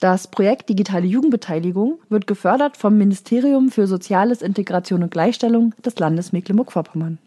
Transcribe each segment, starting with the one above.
Das Projekt Digitale Jugendbeteiligung wird gefördert vom Ministerium für Soziales, Integration und Gleichstellung des Landes Mecklenburg-Vorpommern.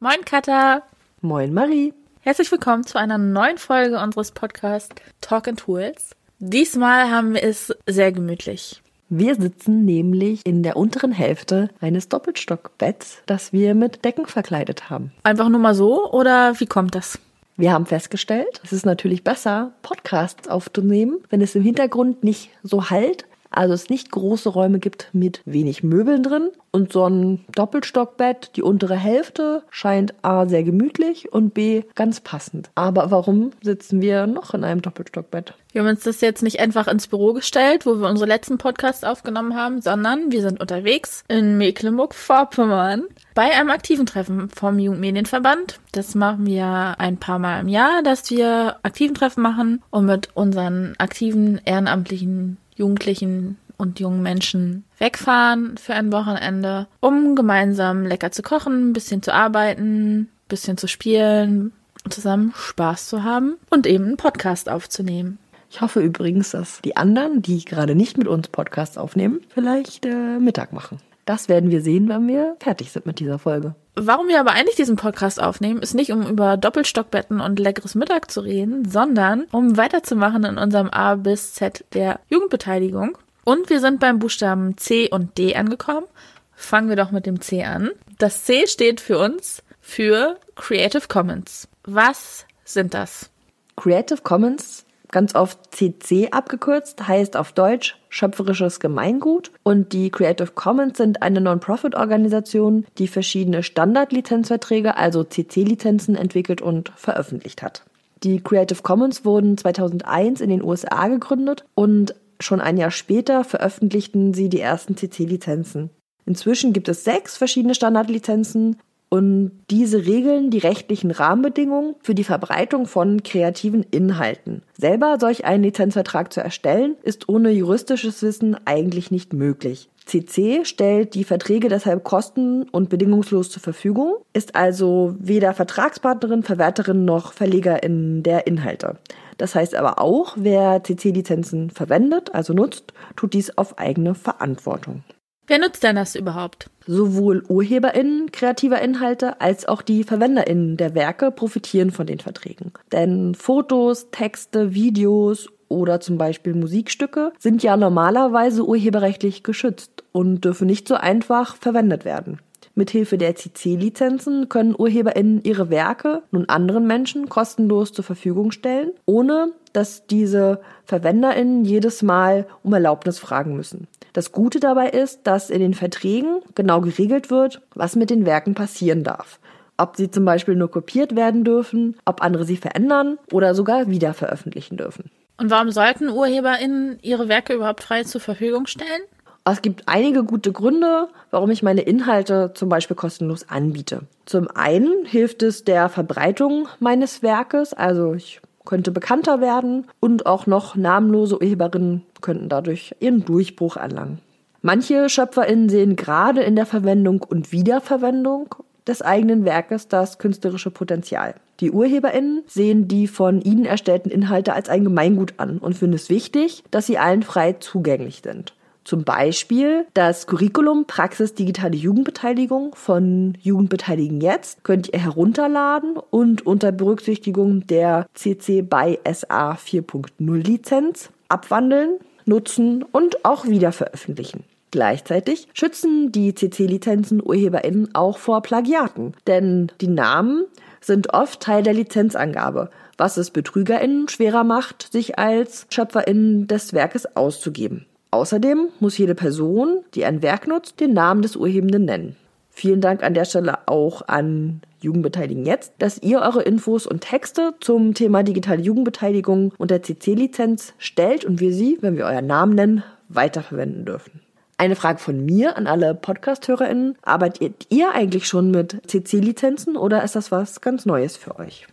Moin Katha. Moin Marie. Herzlich willkommen zu einer neuen Folge unseres Podcasts Talk and Tools. Diesmal haben wir es sehr gemütlich. Wir sitzen nämlich in der unteren Hälfte eines Doppelstockbetts, das wir mit Decken verkleidet haben. Einfach nur mal so oder wie kommt das? Wir haben festgestellt, es ist natürlich besser, Podcasts aufzunehmen, wenn es im Hintergrund nicht so halt, also es nicht große Räume gibt mit wenig Möbeln drin. Und so ein Doppelstockbett, die untere Hälfte, scheint A sehr gemütlich und B ganz passend. Aber warum sitzen wir noch in einem Doppelstockbett? Wir haben uns das jetzt nicht einfach ins Büro gestellt, wo wir unsere letzten Podcasts aufgenommen haben, sondern wir sind unterwegs in Mecklenburg-Vorpommern bei einem aktiven Treffen vom Jugendmedienverband. Das machen wir ein paar Mal im Jahr, dass wir aktiven Treffen machen und mit unseren aktiven ehrenamtlichen Jugendlichen und jungen Menschen wegfahren für ein Wochenende, um gemeinsam lecker zu kochen, ein bisschen zu arbeiten, ein bisschen zu spielen, zusammen Spaß zu haben und eben einen Podcast aufzunehmen. Ich hoffe übrigens, dass die anderen, die gerade nicht mit uns Podcasts aufnehmen, vielleicht äh, Mittag machen. Das werden wir sehen, wenn wir fertig sind mit dieser Folge. Warum wir aber eigentlich diesen Podcast aufnehmen, ist nicht, um über Doppelstockbetten und leckeres Mittag zu reden, sondern um weiterzumachen in unserem A bis Z der Jugendbeteiligung. Und wir sind beim Buchstaben C und D angekommen. Fangen wir doch mit dem C an. Das C steht für uns für Creative Commons. Was sind das? Creative Commons ganz oft CC abgekürzt, heißt auf Deutsch schöpferisches Gemeingut. Und die Creative Commons sind eine Non-Profit-Organisation, die verschiedene Standardlizenzverträge, also CC-Lizenzen, entwickelt und veröffentlicht hat. Die Creative Commons wurden 2001 in den USA gegründet und schon ein Jahr später veröffentlichten sie die ersten CC-Lizenzen. Inzwischen gibt es sechs verschiedene Standardlizenzen und diese regeln die rechtlichen Rahmenbedingungen für die Verbreitung von kreativen Inhalten. Selber solch einen Lizenzvertrag zu erstellen, ist ohne juristisches Wissen eigentlich nicht möglich. CC stellt die Verträge deshalb kosten- und bedingungslos zur Verfügung, ist also weder Vertragspartnerin, Verwerterin noch Verlegerin der Inhalte. Das heißt aber auch, wer CC-Lizenzen verwendet, also nutzt, tut dies auf eigene Verantwortung. Wer nutzt denn das überhaupt? Sowohl UrheberInnen kreativer Inhalte als auch die VerwenderInnen der Werke profitieren von den Verträgen. Denn Fotos, Texte, Videos oder zum Beispiel Musikstücke sind ja normalerweise urheberrechtlich geschützt und dürfen nicht so einfach verwendet werden. Mithilfe der CC-Lizenzen können UrheberInnen ihre Werke nun anderen Menschen kostenlos zur Verfügung stellen, ohne dass diese VerwenderInnen jedes Mal um Erlaubnis fragen müssen. Das Gute dabei ist, dass in den Verträgen genau geregelt wird, was mit den Werken passieren darf. Ob sie zum Beispiel nur kopiert werden dürfen, ob andere sie verändern oder sogar wieder veröffentlichen dürfen. Und warum sollten UrheberInnen ihre Werke überhaupt frei zur Verfügung stellen? Es gibt einige gute Gründe, warum ich meine Inhalte zum Beispiel kostenlos anbiete. Zum einen hilft es der Verbreitung meines Werkes, also ich könnte bekannter werden und auch noch namenlose Urheberinnen könnten dadurch ihren Durchbruch erlangen. Manche SchöpferInnen sehen gerade in der Verwendung und Wiederverwendung des eigenen Werkes das künstlerische Potenzial. Die UrheberInnen sehen die von ihnen erstellten Inhalte als ein Gemeingut an und finden es wichtig, dass sie allen frei zugänglich sind. Zum Beispiel das Curriculum Praxis Digitale Jugendbeteiligung von Jugendbeteiligen jetzt könnt ihr herunterladen und unter Berücksichtigung der CC BY SA 4.0 Lizenz abwandeln, nutzen und auch wieder veröffentlichen. Gleichzeitig schützen die CC-Lizenzen UrheberInnen auch vor Plagiaten, denn die Namen sind oft Teil der Lizenzangabe, was es BetrügerInnen schwerer macht, sich als SchöpferInnen des Werkes auszugeben. Außerdem muss jede Person, die ein Werk nutzt, den Namen des Urhebenden nennen. Vielen Dank an der Stelle auch an Jugendbeteiligen jetzt, dass ihr eure Infos und Texte zum Thema digitale Jugendbeteiligung unter CC-Lizenz stellt und wir sie, wenn wir euren Namen nennen, weiterverwenden dürfen. Eine Frage von mir an alle Podcast-HörerInnen. Arbeitet ihr eigentlich schon mit CC-Lizenzen oder ist das was ganz Neues für euch?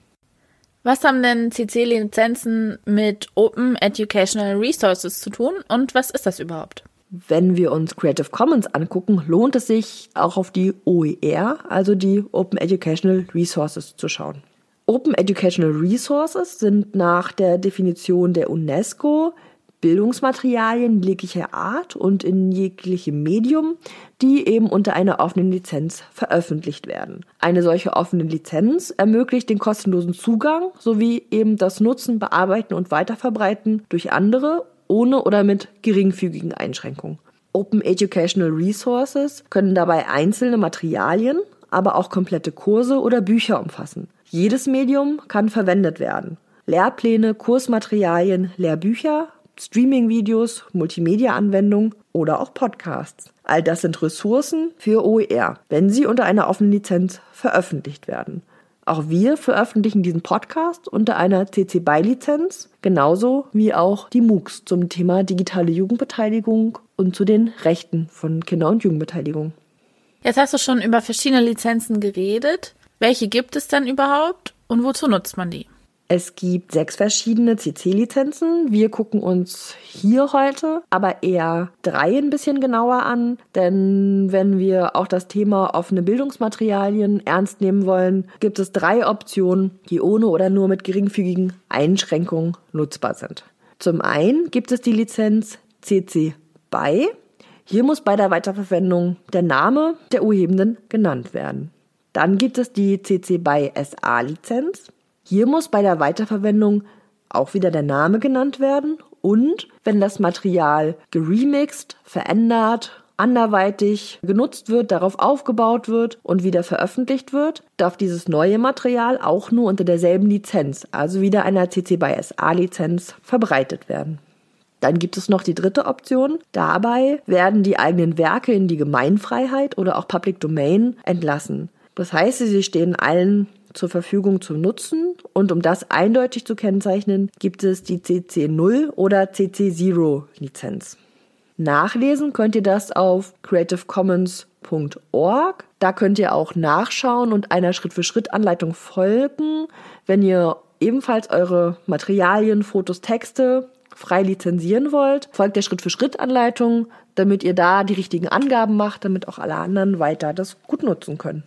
Was haben denn CC-Lizenzen mit Open Educational Resources zu tun und was ist das überhaupt? Wenn wir uns Creative Commons angucken, lohnt es sich auch auf die OER, also die Open Educational Resources, zu schauen. Open Educational Resources sind nach der Definition der UNESCO Bildungsmaterialien jeglicher Art und in jeglichem Medium, die eben unter einer offenen Lizenz veröffentlicht werden. Eine solche offene Lizenz ermöglicht den kostenlosen Zugang sowie eben das Nutzen, Bearbeiten und Weiterverbreiten durch andere ohne oder mit geringfügigen Einschränkungen. Open Educational Resources können dabei einzelne Materialien, aber auch komplette Kurse oder Bücher umfassen. Jedes Medium kann verwendet werden. Lehrpläne, Kursmaterialien, Lehrbücher, Streaming-Videos, Multimedia-Anwendungen oder auch Podcasts. All das sind Ressourcen für OER, wenn sie unter einer offenen Lizenz veröffentlicht werden. Auch wir veröffentlichen diesen Podcast unter einer CC BY-Lizenz, genauso wie auch die MOOCs zum Thema digitale Jugendbeteiligung und zu den Rechten von Kinder- und Jugendbeteiligung. Jetzt hast du schon über verschiedene Lizenzen geredet. Welche gibt es denn überhaupt und wozu nutzt man die? Es gibt sechs verschiedene CC-Lizenzen. Wir gucken uns hier heute aber eher drei ein bisschen genauer an, denn wenn wir auch das Thema offene Bildungsmaterialien ernst nehmen wollen, gibt es drei Optionen, die ohne oder nur mit geringfügigen Einschränkungen nutzbar sind. Zum einen gibt es die Lizenz CC BY. Hier muss bei der Weiterverwendung der Name der Urhebenden genannt werden. Dann gibt es die CC BY SA Lizenz. Hier muss bei der Weiterverwendung auch wieder der Name genannt werden und wenn das Material geremixed, verändert, anderweitig genutzt wird, darauf aufgebaut wird und wieder veröffentlicht wird, darf dieses neue Material auch nur unter derselben Lizenz, also wieder einer CC by SA Lizenz, verbreitet werden. Dann gibt es noch die dritte Option. Dabei werden die eigenen Werke in die Gemeinfreiheit oder auch Public Domain entlassen. Das heißt, sie stehen allen zur Verfügung zum Nutzen und um das eindeutig zu kennzeichnen, gibt es die CC0 oder CC0 Lizenz. Nachlesen könnt ihr das auf creativecommons.org. Da könnt ihr auch nachschauen und einer Schritt-für-Schritt-Anleitung folgen, wenn ihr ebenfalls eure Materialien, Fotos, Texte frei lizenzieren wollt. Folgt der Schritt-für-Schritt-Anleitung, damit ihr da die richtigen Angaben macht, damit auch alle anderen weiter das gut nutzen können.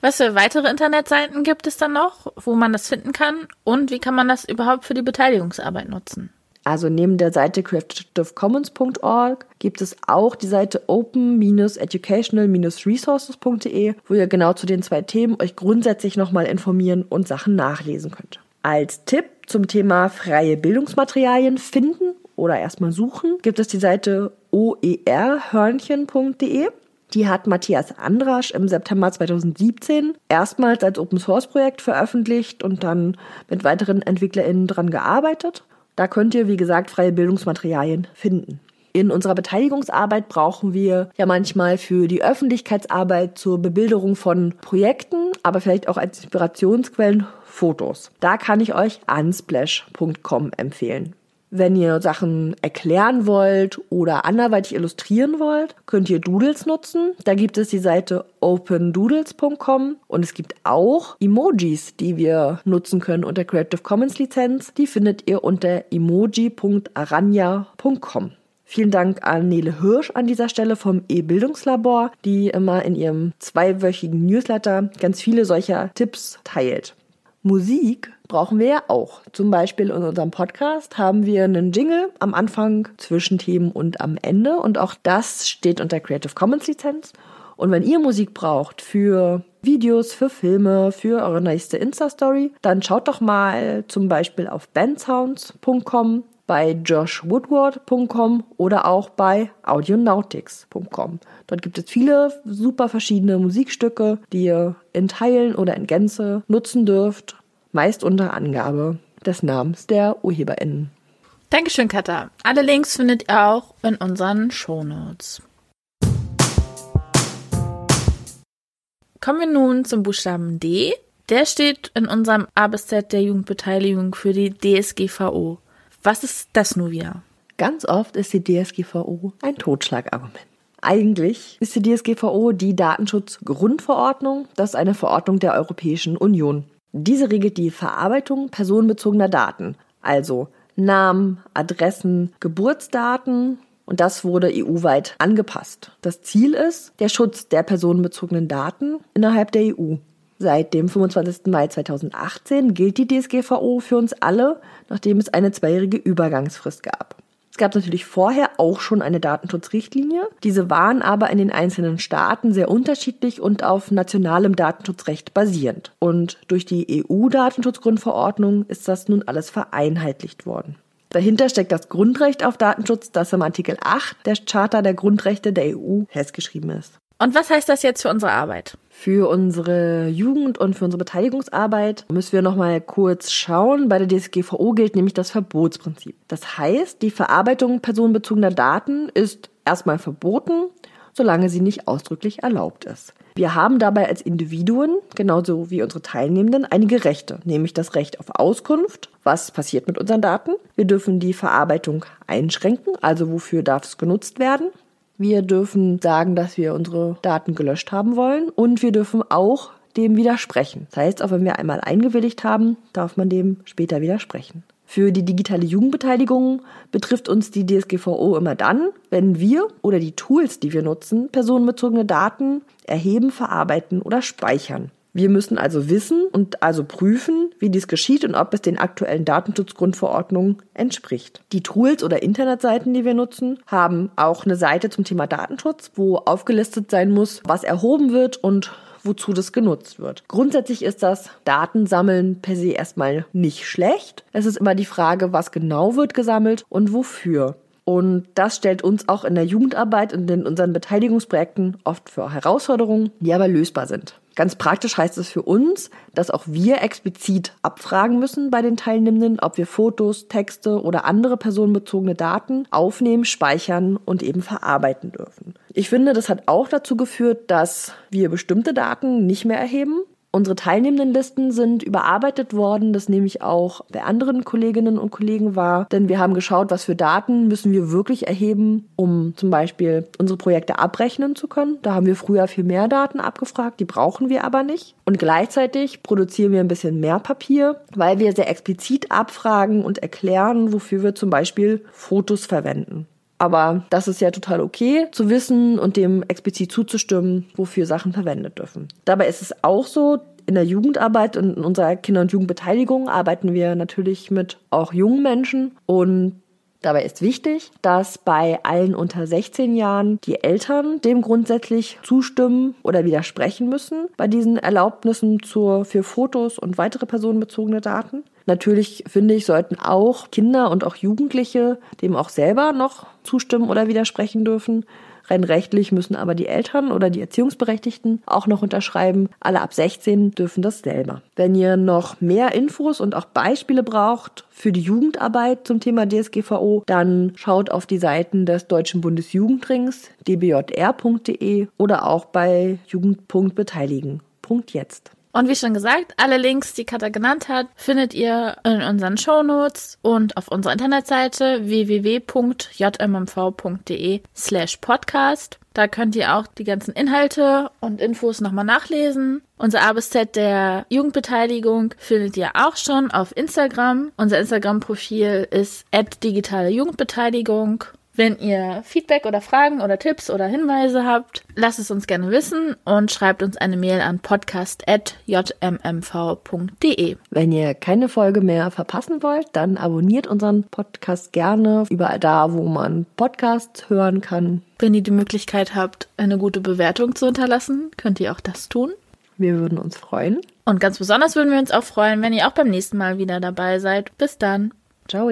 Was für weitere Internetseiten gibt es dann noch, wo man das finden kann? Und wie kann man das überhaupt für die Beteiligungsarbeit nutzen? Also neben der Seite creativecommons.org gibt es auch die Seite open-educational-resources.de, wo ihr genau zu den zwei Themen euch grundsätzlich nochmal informieren und Sachen nachlesen könnt. Als Tipp zum Thema freie Bildungsmaterialien finden oder erstmal suchen, gibt es die Seite oerhörnchen.de. Die hat Matthias Andrasch im September 2017 erstmals als Open Source Projekt veröffentlicht und dann mit weiteren EntwicklerInnen dran gearbeitet. Da könnt ihr, wie gesagt, freie Bildungsmaterialien finden. In unserer Beteiligungsarbeit brauchen wir ja manchmal für die Öffentlichkeitsarbeit zur Bebilderung von Projekten, aber vielleicht auch als Inspirationsquellen Fotos. Da kann ich euch unsplash.com empfehlen. Wenn ihr Sachen erklären wollt oder anderweitig illustrieren wollt, könnt ihr Doodles nutzen. Da gibt es die Seite opendoodles.com und es gibt auch Emojis, die wir nutzen können unter Creative Commons Lizenz. Die findet ihr unter emoji.aranya.com. Vielen Dank an Nele Hirsch an dieser Stelle vom E-Bildungslabor, die immer in ihrem zweiwöchigen Newsletter ganz viele solcher Tipps teilt. Musik brauchen wir ja auch. Zum Beispiel in unserem Podcast haben wir einen Jingle am Anfang, Zwischenthemen und am Ende. Und auch das steht unter Creative Commons Lizenz. Und wenn ihr Musik braucht für Videos, für Filme, für eure nächste Insta-Story, dann schaut doch mal zum Beispiel auf bandsounds.com, bei joshwoodward.com oder auch bei audionautics.com. Dort gibt es viele super verschiedene Musikstücke, die ihr in Teilen oder in Gänze nutzen dürft, meist unter Angabe des Namens der UrheberInnen. Dankeschön, Katha. Alle Links findet ihr auch in unseren Shownotes. Kommen wir nun zum Buchstaben D. Der steht in unserem A bis Z der Jugendbeteiligung für die DSGVO. Was ist das nun wieder? Ganz oft ist die DSGVO ein Totschlagargument. Eigentlich ist die DSGVO die Datenschutzgrundverordnung. Das ist eine Verordnung der Europäischen Union. Diese regelt die Verarbeitung personenbezogener Daten, also Namen, Adressen, Geburtsdaten. Und das wurde EU-weit angepasst. Das Ziel ist der Schutz der personenbezogenen Daten innerhalb der EU. Seit dem 25. Mai 2018 gilt die DSGVO für uns alle, nachdem es eine zweijährige Übergangsfrist gab. Es gab natürlich vorher auch schon eine Datenschutzrichtlinie. Diese waren aber in den einzelnen Staaten sehr unterschiedlich und auf nationalem Datenschutzrecht basierend. Und durch die EU-Datenschutzgrundverordnung ist das nun alles vereinheitlicht worden. Dahinter steckt das Grundrecht auf Datenschutz, das im Artikel 8 der Charta der Grundrechte der EU festgeschrieben ist. Und was heißt das jetzt für unsere Arbeit? Für unsere Jugend- und für unsere Beteiligungsarbeit müssen wir nochmal kurz schauen. Bei der DSGVO gilt nämlich das Verbotsprinzip. Das heißt, die Verarbeitung personenbezogener Daten ist erstmal verboten, solange sie nicht ausdrücklich erlaubt ist. Wir haben dabei als Individuen, genauso wie unsere Teilnehmenden, einige Rechte, nämlich das Recht auf Auskunft, was passiert mit unseren Daten. Wir dürfen die Verarbeitung einschränken, also wofür darf es genutzt werden. Wir dürfen sagen, dass wir unsere Daten gelöscht haben wollen und wir dürfen auch dem widersprechen. Das heißt, auch wenn wir einmal eingewilligt haben, darf man dem später widersprechen. Für die digitale Jugendbeteiligung betrifft uns die DSGVO immer dann, wenn wir oder die Tools, die wir nutzen, personenbezogene Daten erheben, verarbeiten oder speichern. Wir müssen also wissen und also prüfen, wie dies geschieht und ob es den aktuellen Datenschutzgrundverordnungen entspricht. Die Tools oder Internetseiten, die wir nutzen, haben auch eine Seite zum Thema Datenschutz, wo aufgelistet sein muss, was erhoben wird und wozu das genutzt wird. Grundsätzlich ist das Datensammeln per se erstmal nicht schlecht. Es ist immer die Frage, was genau wird gesammelt und wofür. Und das stellt uns auch in der Jugendarbeit und in unseren Beteiligungsprojekten oft für Herausforderungen, die aber lösbar sind. Ganz praktisch heißt es für uns, dass auch wir explizit abfragen müssen bei den Teilnehmenden, ob wir Fotos, Texte oder andere personenbezogene Daten aufnehmen, speichern und eben verarbeiten dürfen. Ich finde, das hat auch dazu geführt, dass wir bestimmte Daten nicht mehr erheben, Unsere Teilnehmendenlisten sind überarbeitet worden. Das nehme ich auch bei anderen Kolleginnen und Kollegen wahr. Denn wir haben geschaut, was für Daten müssen wir wirklich erheben, um zum Beispiel unsere Projekte abrechnen zu können. Da haben wir früher viel mehr Daten abgefragt. Die brauchen wir aber nicht. Und gleichzeitig produzieren wir ein bisschen mehr Papier, weil wir sehr explizit abfragen und erklären, wofür wir zum Beispiel Fotos verwenden. Aber das ist ja total okay zu wissen und dem explizit zuzustimmen, wofür Sachen verwendet dürfen. Dabei ist es auch so, in der Jugendarbeit und in unserer Kinder- und Jugendbeteiligung arbeiten wir natürlich mit auch jungen Menschen und Dabei ist wichtig, dass bei allen unter 16 Jahren die Eltern dem grundsätzlich zustimmen oder widersprechen müssen bei diesen Erlaubnissen zur, für Fotos und weitere personenbezogene Daten. Natürlich finde ich, sollten auch Kinder und auch Jugendliche dem auch selber noch zustimmen oder widersprechen dürfen. Rein rechtlich müssen aber die Eltern oder die Erziehungsberechtigten auch noch unterschreiben. Alle ab 16 dürfen das selber. Wenn ihr noch mehr Infos und auch Beispiele braucht für die Jugendarbeit zum Thema DSGVO, dann schaut auf die Seiten des Deutschen Bundesjugendrings dbjr.de oder auch bei jugend.beteiligen.jetzt. Und wie schon gesagt, alle Links, die Katha genannt hat, findet ihr in unseren Shownotes und auf unserer Internetseite www.jmmv.de slash podcast. Da könnt ihr auch die ganzen Inhalte und Infos nochmal nachlesen. Unser A bis Z der Jugendbeteiligung findet ihr auch schon auf Instagram. Unser Instagram-Profil ist digitale Jugendbeteiligung. Wenn ihr Feedback oder Fragen oder Tipps oder Hinweise habt, lasst es uns gerne wissen und schreibt uns eine Mail an podcast.jmmv.de. Wenn ihr keine Folge mehr verpassen wollt, dann abonniert unseren Podcast gerne überall da, wo man Podcasts hören kann. Wenn ihr die Möglichkeit habt, eine gute Bewertung zu hinterlassen, könnt ihr auch das tun. Wir würden uns freuen. Und ganz besonders würden wir uns auch freuen, wenn ihr auch beim nächsten Mal wieder dabei seid. Bis dann. Ciao.